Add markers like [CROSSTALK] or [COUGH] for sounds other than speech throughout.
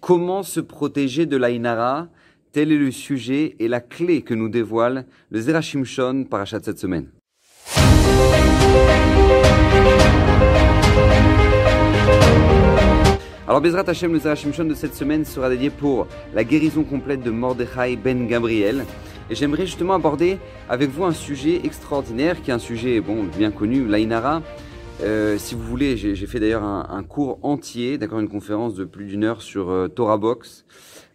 Comment se protéger de l'Ainara Tel est le sujet et la clé que nous dévoile le Zerachimshon parachat cette semaine. Alors Bezrat Hashem, le Zerachimshon de cette semaine sera dédié pour la guérison complète de Mordechai ben Gabriel. Et j'aimerais justement aborder avec vous un sujet extraordinaire, qui est un sujet bon, bien connu, l'Ainara. Euh, si vous voulez, j'ai fait d'ailleurs un, cours entier, d'accord, une conférence de plus d'une heure sur euh, Torah Box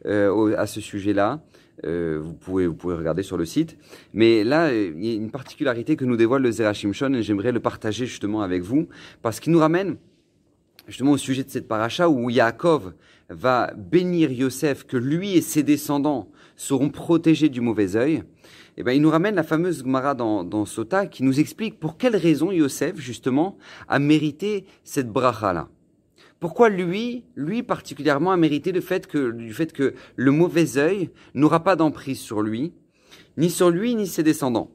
euh, à ce sujet-là. vous, pouvez, vous pouvez regarder sur le site. Mais là, il y a une particularité que nous dévoile le Zerachim Shon et j'aimerais le partager justement avec vous parce qu'il nous ramène justement au sujet de cette paracha où Yaakov va bénir Yosef que lui et ses descendants seront protégés du mauvais œil. Eh ben, il nous ramène la fameuse Gemara dans, dans Sota qui nous explique pour quelle raison Yosef, justement, a mérité cette bracha-là. Pourquoi lui, lui particulièrement, a mérité le fait que, du fait que le mauvais œil n'aura pas d'emprise sur lui, ni sur lui, ni ses descendants.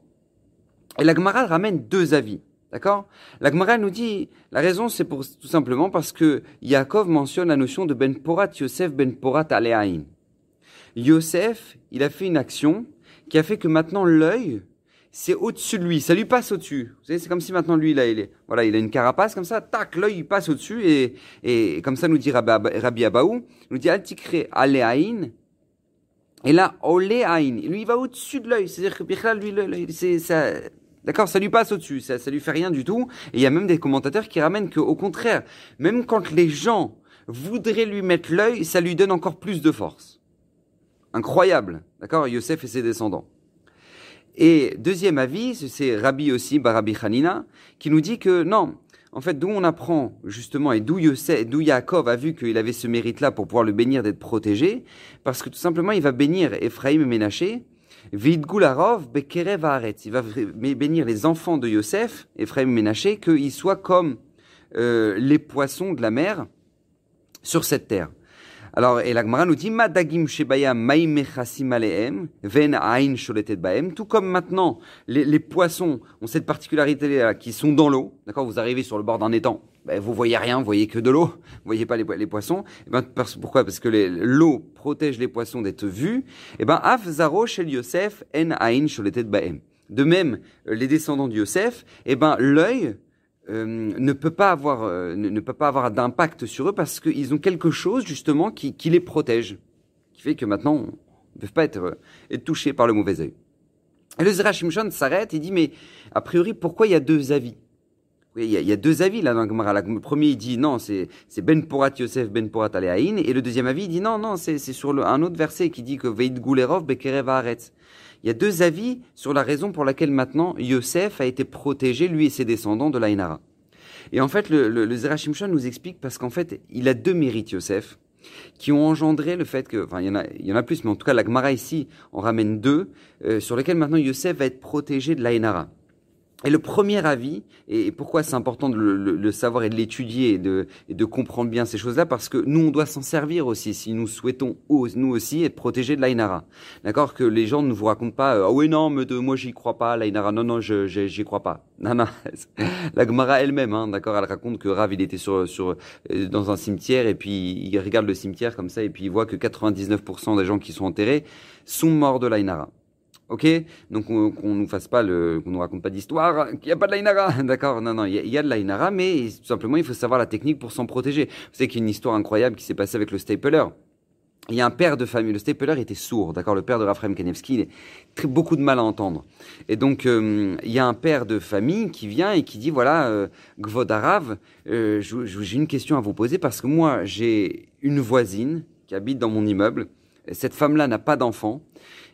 Et la Gemara ramène deux avis. D'accord? La Gemara nous dit, la raison c'est pour, tout simplement parce que Yaakov mentionne la notion de Ben Porat Yosef Ben Porat Aleaïn. Yosef, il a fait une action qui a fait que maintenant l'œil, c'est au-dessus de lui, ça lui passe au-dessus. Vous savez, c'est comme si maintenant lui, là, il est, voilà, il a une carapace comme ça, tac, l'œil passe au-dessus et, et comme ça nous dit Rabbi, Abaou, nous dit Altikre Aleaïn, et là, Oléaïn, lui, il va au-dessus de l'œil, c'est-à-dire que Bichal, lui, c'est, ça, D'accord Ça lui passe au-dessus, ça, ça lui fait rien du tout. Et il y a même des commentateurs qui ramènent qu'au contraire, même quand les gens voudraient lui mettre l'œil, ça lui donne encore plus de force. Incroyable. D'accord Yosef et ses descendants. Et deuxième avis, c'est Rabbi aussi, Barabi Hanina, qui nous dit que non, en fait, d'où on apprend justement et d'où Yaakov a vu qu'il avait ce mérite-là pour pouvoir le bénir d'être protégé, parce que tout simplement il va bénir Ephraim et Ménaché, Vidgularov bekerev Il va bénir les enfants de Yosef, Ephraim Ménaché, qu'ils soient comme euh, les poissons de la mer sur cette terre. Alors, et l'Agmara nous dit, Madagim ven ain baem. Tout comme maintenant, les, les poissons ont cette particularité-là, qui sont dans l'eau. D'accord? Vous arrivez sur le bord d'un étang. Ben, vous voyez rien, vous voyez que de l'eau. Vous voyez pas les, poissons. Et eh ben, pourquoi? Parce que l'eau protège les poissons d'être vus. Et eh ben, af zaro shel Yosef en ain sholetet baem. De même, les descendants de Yosef, eh ben, l'œil, euh, ne peut pas avoir euh, ne, peut pas avoir d'impact sur eux parce qu'ils ont quelque chose justement qui, qui, les protège, qui fait que maintenant on ne peut pas être, euh, être touchés par le mauvais œil. Et le Zerachimshon s'arrête et dit mais a priori pourquoi il y a deux avis? Il y, y a deux avis là dans le Gemara. Le premier il dit non c'est Ben Porat Yosef Ben Porat Aleaïn et le deuxième avis il dit non non c'est sur le, un autre verset qui dit que Veit Gulerov Bekerev Haaretz. Il y a deux avis sur la raison pour laquelle maintenant Yosef a été protégé, lui et ses descendants, de l'Ainara. Et en fait, le, le, le nous explique parce qu'en fait, il a deux mérites, Yosef, qui ont engendré le fait que, enfin, il y en a, il y en a plus, mais en tout cas, la Gemara ici en ramène deux, euh, sur lesquels maintenant Yosef va être protégé de l'Ainara. Et le premier avis, et pourquoi c'est important de le, savoir et de l'étudier et de, et de comprendre bien ces choses-là, parce que nous, on doit s'en servir aussi, si nous souhaitons, nous aussi, être protégés de l'Ainara. D'accord Que les gens ne vous racontent pas, ah oui, non, mais de, moi, j'y crois pas, l'Ainara, non, non, j'y crois pas. Non, non, [LAUGHS] la Gemara elle-même, hein, d'accord, elle raconte que Rav, il était sur, sur, euh, dans un cimetière, et puis il regarde le cimetière comme ça, et puis il voit que 99% des gens qui sont enterrés sont morts de l'Ainara. Ok? Donc qu'on nous fasse pas qu'on nous raconte pas d'histoire, qu'il n'y a pas de l'Ainara, [LAUGHS] d'accord? Non, non, il y, a de l'Ainara, mais tout simplement il faut savoir la technique pour s'en protéger. Vous savez qu'il y a une histoire incroyable qui s'est passée avec le stapler. Il y a un père de famille, le stapler était sourd, d'accord? Le père de Raphaël Kanevski, il a très, beaucoup de mal à entendre. Et donc euh, il y a un père de famille qui vient et qui dit voilà, euh, Gvodarav, euh, j'ai une question à vous poser parce que moi j'ai une voisine qui habite dans mon immeuble. Cette femme-là n'a pas d'enfant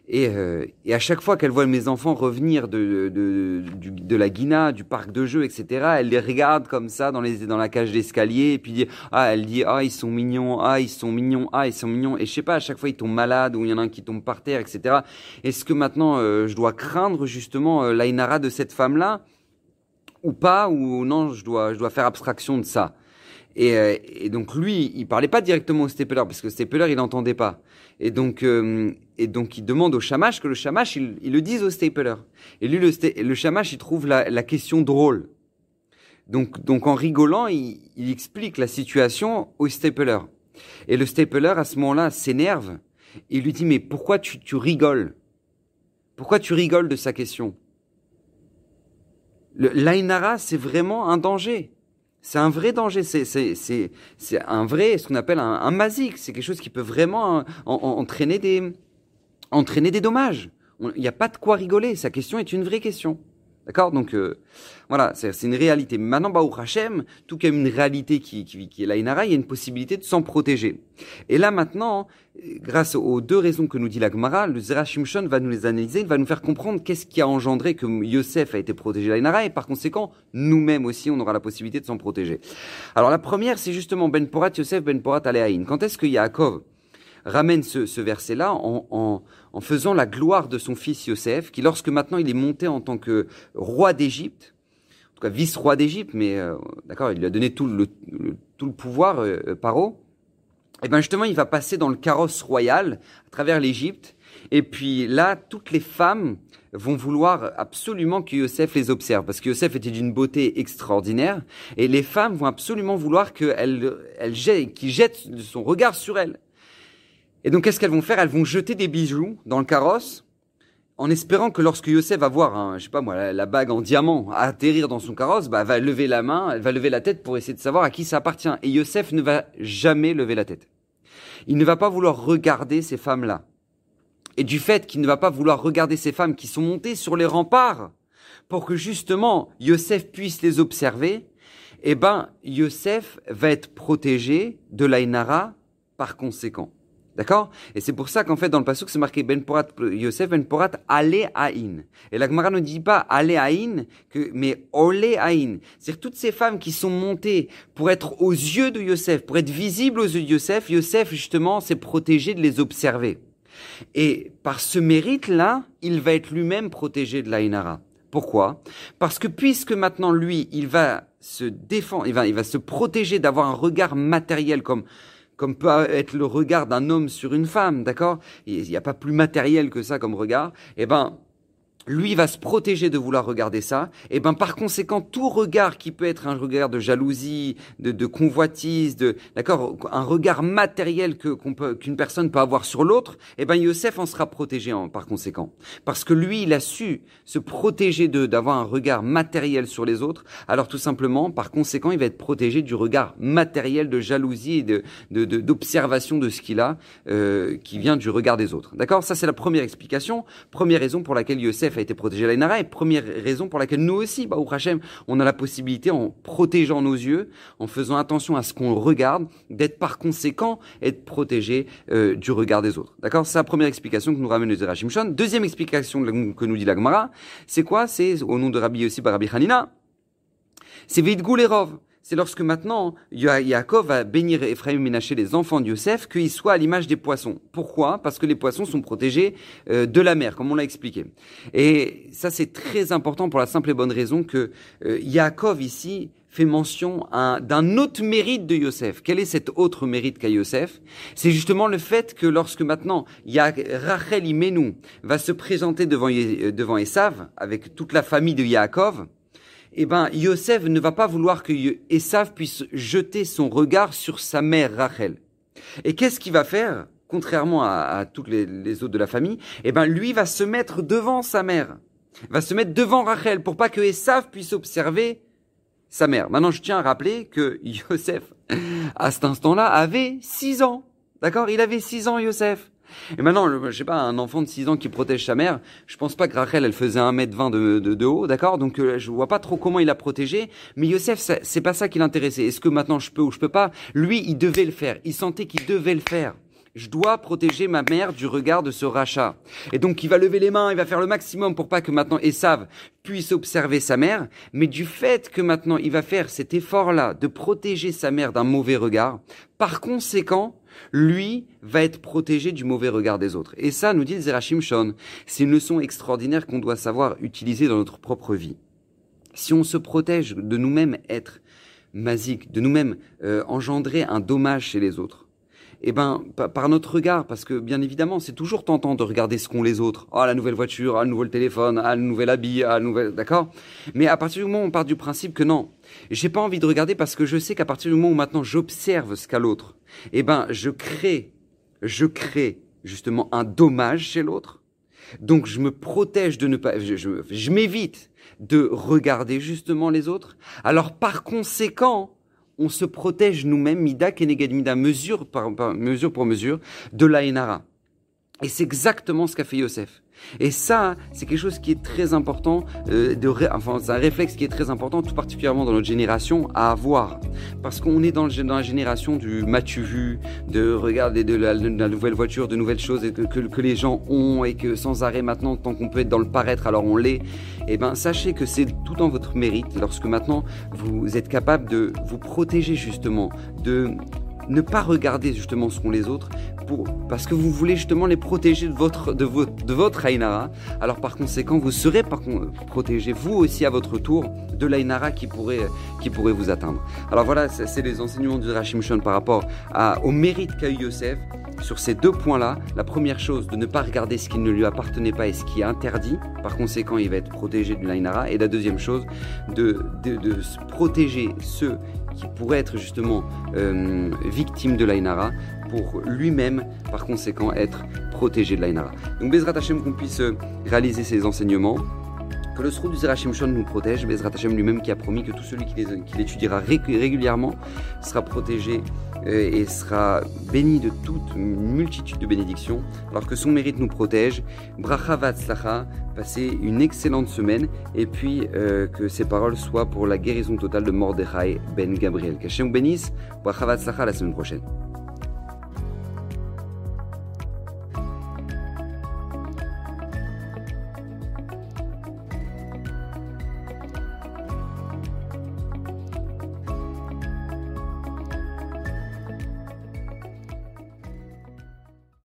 et, euh, et, à chaque fois qu'elle voit mes enfants revenir de, de, de, de, la Guina, du parc de jeux, etc., elle les regarde comme ça dans, les, dans la cage d'escalier, et puis ah, elle dit, ah, ils sont mignons, ah, ils sont mignons, ah, ils sont mignons. Et je sais pas, à chaque fois, ils tombent malades, ou il y en a un qui tombe par terre, etc. Est-ce que maintenant, euh, je dois craindre justement euh, l'aïnara de cette femme-là, ou pas, ou non, je dois, je dois faire abstraction de ça et, euh, et, donc lui, il parlait pas directement au stapler parce que le stapler il n'entendait pas. Et donc euh, et donc il demande au chamash que le chamash il, il le dise au stapler. Et lui le, le chamash il trouve la, la, question drôle. Donc donc en rigolant il, il explique la situation au stapler. Et le stapler, à ce moment-là, s'énerve. Il lui dit, mais pourquoi tu, tu rigoles? Pourquoi tu rigoles de sa question? L'ainara, c'est vraiment un danger. C'est un vrai danger. C'est, un vrai, ce qu'on appelle un, un masique. C'est quelque chose qui peut vraiment entraîner des, entraîner des dommages. Il n'y a pas de quoi rigoler. Sa question est une vraie question. D'accord? Donc euh, voilà, c'est une réalité. Maintenant, Baruch Hashem, tout comme une réalité qui, qui, qui est la Inara, il y a une possibilité de s'en protéger. Et là maintenant, grâce aux deux raisons que nous dit la Gemara, le Zera Shimshon va nous les analyser, il va nous faire comprendre qu'est-ce qui a engendré que Yosef a été protégé la Inara, et par conséquent, nous-mêmes aussi, on aura la possibilité de s'en protéger. Alors la première, c'est justement Ben Porat Yosef, Ben Porat Aleaïn. Quand est-ce que Yaakov ramène ce, ce verset-là en, en, en, faisant la gloire de son fils Yosef, qui lorsque maintenant il est monté en tant que roi d'Égypte, en tout cas vice-roi d'Égypte, mais euh, d'accord, il lui a donné tout le, tout le pouvoir, euh, euh, Paro, et bien justement il va passer dans le carrosse royal à travers l'Égypte, et puis là, toutes les femmes vont vouloir absolument que Yosef les observe, parce que Yosef était d'une beauté extraordinaire, et les femmes vont absolument vouloir qu'elle, qu'il jette son regard sur elle. Et donc, qu'est-ce qu'elles vont faire? Elles vont jeter des bijoux dans le carrosse, en espérant que lorsque Yosef va voir, un, je sais pas moi, la, bague en diamant atterrir dans son carrosse, bah, elle va lever la main, elle va lever la tête pour essayer de savoir à qui ça appartient. Et Yosef ne va jamais lever la tête. Il ne va pas vouloir regarder ces femmes-là. Et du fait qu'il ne va pas vouloir regarder ces femmes qui sont montées sur les remparts pour que justement Yosef puisse les observer, eh ben, Yosef va être protégé de l'Ainara par conséquent. D'accord? Et c'est pour ça qu'en fait, dans le passage, c'est marqué Ben Porat Yosef Ben Porat Ale Aïn. Et la Gemara ne dit pas Ale Aïn, mais Ole Aïn. C'est-à-dire toutes ces femmes qui sont montées pour être aux yeux de Yosef, pour être visibles aux yeux de Yosef, Yosef, justement, s'est protégé de les observer. Et par ce mérite-là, il va être lui-même protégé de l'Aïnara. Pourquoi? Parce que puisque maintenant, lui, il va se défendre, il va se protéger d'avoir un regard matériel comme comme peut être le regard d'un homme sur une femme, d'accord? Il n'y a pas plus matériel que ça comme regard. Eh ben, lui va se protéger de vouloir regarder ça, et ben par conséquent tout regard qui peut être un regard de jalousie, de, de convoitise, de d'accord, un regard matériel que qu'on peut qu'une personne peut avoir sur l'autre, et ben Yosef en sera protégé en, par conséquent, parce que lui il a su se protéger de d'avoir un regard matériel sur les autres, alors tout simplement par conséquent il va être protégé du regard matériel de jalousie et de d'observation de, de, ce qu'il a euh, qui vient du regard des autres, d'accord? Ça c'est la première explication, première raison pour laquelle Yosef a été protégé la Inara, et première raison pour laquelle nous aussi, bah, Hachem, on a la possibilité, en protégeant nos yeux, en faisant attention à ce qu'on regarde, d'être par conséquent, être protégé euh, du regard des autres. D'accord? C'est la première explication que nous ramène le Zerachim Shon. Deuxième explication que nous dit la Gemara, c'est quoi? C'est au nom de Rabbi aussi par Rabbi Hanina, c'est Vidgul Erov c'est lorsque maintenant Yaakov va bénir Ephraim et Ménaché, les enfants de Yosef, qu'ils soient à l'image des poissons. Pourquoi? Parce que les poissons sont protégés euh, de la mer, comme on l'a expliqué. Et ça, c'est très important pour la simple et bonne raison que euh, Yaakov ici fait mention d'un autre mérite de Yosef. Quel est cet autre mérite qu'a Yosef? C'est justement le fait que lorsque maintenant Rachel Imenu va se présenter devant, devant Esav, avec toute la famille de Yaakov, eh ben, Yosef ne va pas vouloir que Esav puisse jeter son regard sur sa mère Rachel. Et qu'est-ce qu'il va faire Contrairement à, toutes les, les, autres de la famille, eh ben, lui va se mettre devant sa mère. Va se mettre devant Rachel pour pas que Esav puisse observer sa mère. Maintenant, je tiens à rappeler que [LAUGHS] Yosef, à cet instant-là, avait six ans. D'accord? Il avait six ans, Yosef. Et maintenant, je sais pas, un enfant de 6 ans qui protège sa mère, je pense pas que Rachel, elle faisait 1m20 de, de, de haut, d'accord? Donc euh, je vois pas trop comment il a protégé, mais Yosef, c'est pas ça qui l'intéressait. Est-ce que maintenant je peux ou je peux pas? Lui, il devait le faire. Il sentait qu'il devait le faire je dois protéger ma mère du regard de ce rachat. Et donc il va lever les mains, il va faire le maximum pour pas que maintenant Esav puisse observer sa mère, mais du fait que maintenant il va faire cet effort-là de protéger sa mère d'un mauvais regard, par conséquent, lui va être protégé du mauvais regard des autres. Et ça, nous dit Zerachim Shon, c'est une leçon extraordinaire qu'on doit savoir utiliser dans notre propre vie. Si on se protège de nous-mêmes être masiques, de nous-mêmes euh, engendrer un dommage chez les autres, eh ben, par notre regard, parce que bien évidemment, c'est toujours tentant de regarder ce qu'ont les autres. Ah, la nouvelle voiture, ah, le nouveau téléphone, ah, le nouvel habit, ah, le nouvel, d'accord? Mais à partir du moment où on part du principe que non, j'ai pas envie de regarder parce que je sais qu'à partir du moment où maintenant j'observe ce qu'a l'autre, eh ben, je crée, je crée justement un dommage chez l'autre. Donc je me protège de ne pas, je m'évite de regarder justement les autres. Alors par conséquent, on se protège nous-mêmes, mida keneged mida, mesure, par, mesure pour mesure, de la Et c'est exactement ce qu'a fait Yosef. Et ça, c'est quelque chose qui est très important, euh, de enfin, c'est un réflexe qui est très important, tout particulièrement dans notre génération, à avoir. Parce qu'on est dans, dans, la génération du matu vu, de regarder de la, nouvelle voiture, de nouvelles choses que, que, les gens ont et que sans arrêt maintenant, tant qu'on peut être dans le paraître, alors on l'est. Eh ben, sachez que c'est tout en votre mérite lorsque maintenant vous êtes capable de vous protéger justement, de ne pas regarder justement ce qu'ont les autres parce que vous voulez justement les protéger de votre, de votre, de votre Ainara. Alors par conséquent, vous serez protégé vous aussi à votre tour de l'Ainara qui pourrait, qui pourrait vous atteindre. Alors voilà, c'est les enseignements du Rachim Shon par rapport au mérite qu'a eu Yosef sur ces deux points-là. La première chose, de ne pas regarder ce qui ne lui appartenait pas et ce qui est interdit. Par conséquent, il va être protégé de l'Ainara. Et la deuxième chose, de, protéger ceux qui pourrait être justement euh, victime de l'Ainara pour lui-même, par conséquent, être protégé de l'Ainara. Donc Bezrat Hashem qu'on puisse euh, réaliser ces enseignements, que le Srou du Zerachim Shon nous protège, Bezrat Hashem lui-même qui a promis que tout celui qui l'étudiera régulièrement sera protégé et sera béni de toute multitude de bénédictions, alors que son mérite nous protège. Bracha Vatzlacha, passez une excellente semaine, et puis euh, que ces paroles soient pour la guérison totale de Mordechai Ben Gabriel. Qu'Hachem bénisse, Bracha Vatzlacha la semaine prochaine.